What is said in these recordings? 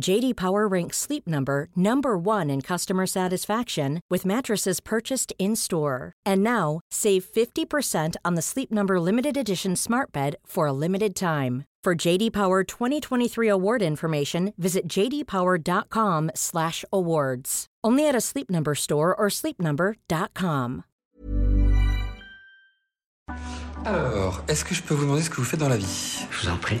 JD Power ranks Sleep Number number 1 in customer satisfaction with mattresses purchased in-store. And now, save 50% on the Sleep Number limited edition Smart Bed for a limited time. For JD Power 2023 award information, visit jdpower.com/awards. Only at a Sleep Number store or sleepnumber.com. Alors, est-ce que je peux vous demander ce que vous faites dans la vie Je vous en prie.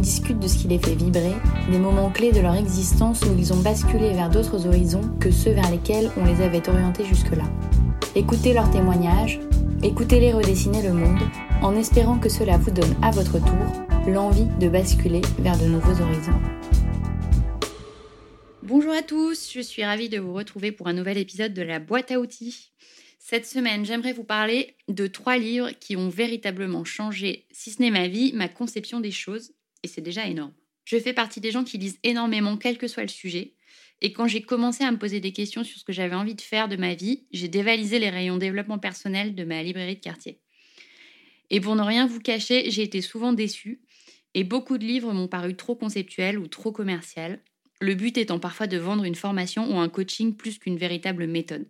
Discute de ce qui les fait vibrer, des moments clés de leur existence où ils ont basculé vers d'autres horizons que ceux vers lesquels on les avait orientés jusque-là. Écoutez leurs témoignages, écoutez-les redessiner le monde, en espérant que cela vous donne à votre tour l'envie de basculer vers de nouveaux horizons. Bonjour à tous, je suis ravie de vous retrouver pour un nouvel épisode de la boîte à outils. Cette semaine, j'aimerais vous parler de trois livres qui ont véritablement changé, si ce n'est ma vie, ma conception des choses, et c'est déjà énorme. Je fais partie des gens qui lisent énormément, quel que soit le sujet, et quand j'ai commencé à me poser des questions sur ce que j'avais envie de faire de ma vie, j'ai dévalisé les rayons développement personnel de ma librairie de quartier. Et pour ne rien vous cacher, j'ai été souvent déçue, et beaucoup de livres m'ont paru trop conceptuels ou trop commerciaux, le but étant parfois de vendre une formation ou un coaching plus qu'une véritable méthode.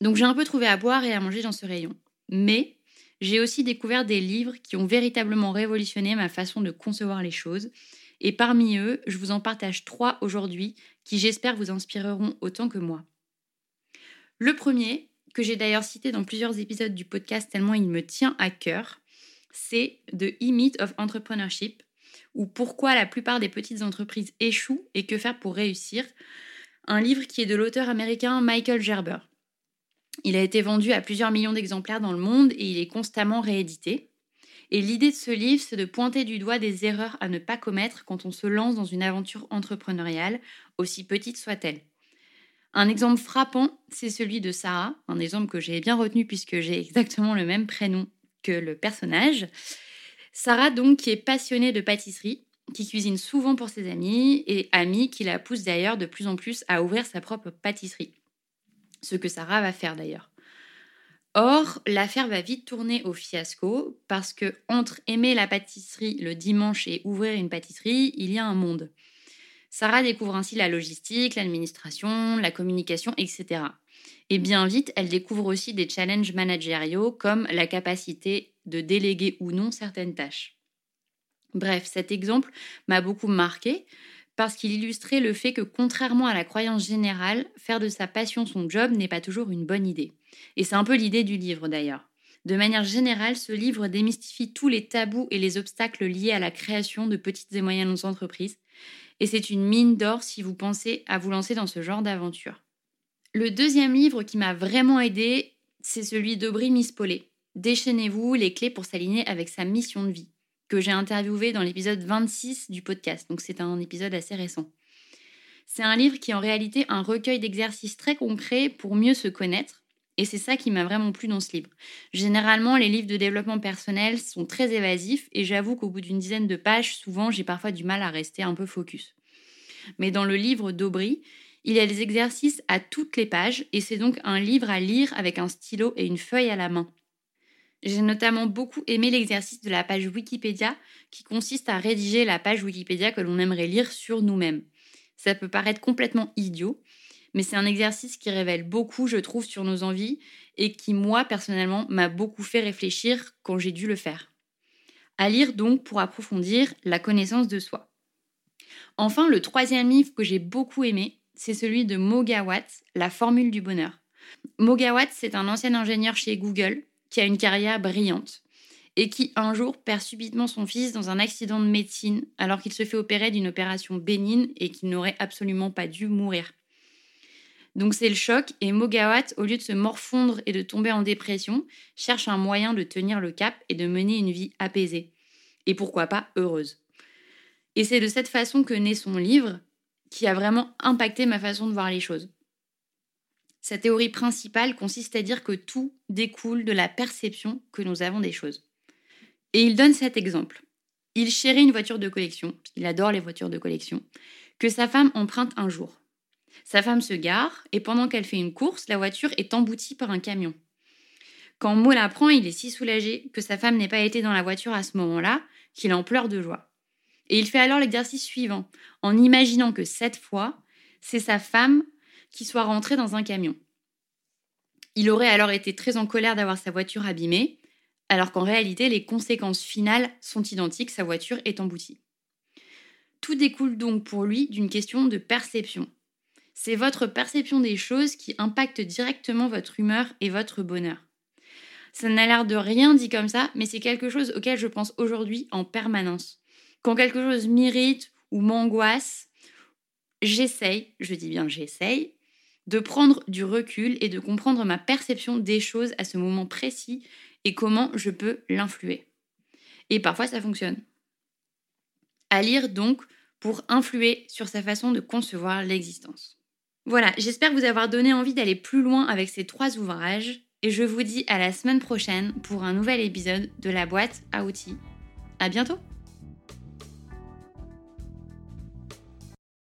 Donc j'ai un peu trouvé à boire et à manger dans ce rayon. Mais j'ai aussi découvert des livres qui ont véritablement révolutionné ma façon de concevoir les choses. Et parmi eux, je vous en partage trois aujourd'hui qui j'espère vous inspireront autant que moi. Le premier, que j'ai d'ailleurs cité dans plusieurs épisodes du podcast tellement il me tient à cœur, c'est The E-Myth of Entrepreneurship, ou Pourquoi la plupart des petites entreprises échouent et que faire pour réussir, un livre qui est de l'auteur américain Michael Gerber. Il a été vendu à plusieurs millions d'exemplaires dans le monde et il est constamment réédité. Et l'idée de ce livre, c'est de pointer du doigt des erreurs à ne pas commettre quand on se lance dans une aventure entrepreneuriale, aussi petite soit-elle. Un exemple frappant, c'est celui de Sarah, un exemple que j'ai bien retenu puisque j'ai exactement le même prénom que le personnage. Sarah, donc, qui est passionnée de pâtisserie, qui cuisine souvent pour ses amis et amis qui la poussent d'ailleurs de plus en plus à ouvrir sa propre pâtisserie ce que Sarah va faire d'ailleurs. Or, l'affaire va vite tourner au fiasco parce que entre aimer la pâtisserie le dimanche et ouvrir une pâtisserie, il y a un monde. Sarah découvre ainsi la logistique, l'administration, la communication, etc. Et bien vite, elle découvre aussi des challenges managériaux comme la capacité de déléguer ou non certaines tâches. Bref, cet exemple m'a beaucoup marqué parce qu'il illustrait le fait que contrairement à la croyance générale, faire de sa passion son job n'est pas toujours une bonne idée. Et c'est un peu l'idée du livre d'ailleurs. De manière générale, ce livre démystifie tous les tabous et les obstacles liés à la création de petites et moyennes entreprises, et c'est une mine d'or si vous pensez à vous lancer dans ce genre d'aventure. Le deuxième livre qui m'a vraiment aidé, c'est celui d'Aubry Mispollet. Déchaînez-vous les clés pour s'aligner avec sa mission de vie que j'ai interviewé dans l'épisode 26 du podcast. Donc c'est un épisode assez récent. C'est un livre qui est en réalité un recueil d'exercices très concrets pour mieux se connaître. Et c'est ça qui m'a vraiment plu dans ce livre. Généralement, les livres de développement personnel sont très évasifs et j'avoue qu'au bout d'une dizaine de pages, souvent, j'ai parfois du mal à rester un peu focus. Mais dans le livre d'Aubry, il y a des exercices à toutes les pages et c'est donc un livre à lire avec un stylo et une feuille à la main. J'ai notamment beaucoup aimé l'exercice de la page Wikipédia qui consiste à rédiger la page Wikipédia que l'on aimerait lire sur nous-mêmes. Ça peut paraître complètement idiot, mais c'est un exercice qui révèle beaucoup, je trouve, sur nos envies et qui, moi, personnellement, m'a beaucoup fait réfléchir quand j'ai dû le faire. À lire donc pour approfondir la connaissance de soi. Enfin, le troisième livre que j'ai beaucoup aimé, c'est celui de Mogawatt, La formule du bonheur. Mogawatt, c'est un ancien ingénieur chez Google qui a une carrière brillante et qui un jour perd subitement son fils dans un accident de médecine alors qu'il se fait opérer d'une opération bénigne et qu'il n'aurait absolument pas dû mourir. Donc c'est le choc et Mogawatt, au lieu de se morfondre et de tomber en dépression, cherche un moyen de tenir le cap et de mener une vie apaisée. Et pourquoi pas heureuse. Et c'est de cette façon que naît son livre, qui a vraiment impacté ma façon de voir les choses. Sa théorie principale consiste à dire que tout découle de la perception que nous avons des choses. Et il donne cet exemple. Il chérit une voiture de collection, il adore les voitures de collection, que sa femme emprunte un jour. Sa femme se gare et pendant qu'elle fait une course, la voiture est emboutie par un camion. Quand Mo l'apprend, il est si soulagé que sa femme n'ait pas été dans la voiture à ce moment-là qu'il en pleure de joie. Et il fait alors l'exercice suivant, en imaginant que cette fois, c'est sa femme qui soit rentré dans un camion. Il aurait alors été très en colère d'avoir sa voiture abîmée, alors qu'en réalité, les conséquences finales sont identiques, sa voiture est emboutie. Tout découle donc pour lui d'une question de perception. C'est votre perception des choses qui impacte directement votre humeur et votre bonheur. Ça n'a l'air de rien dit comme ça, mais c'est quelque chose auquel je pense aujourd'hui en permanence. Quand quelque chose m'irrite ou m'angoisse, j'essaye, je dis bien j'essaye, de prendre du recul et de comprendre ma perception des choses à ce moment précis et comment je peux l'influer. Et parfois ça fonctionne. À lire donc pour influer sur sa façon de concevoir l'existence. Voilà, j'espère vous avoir donné envie d'aller plus loin avec ces trois ouvrages et je vous dis à la semaine prochaine pour un nouvel épisode de la boîte à outils. À bientôt!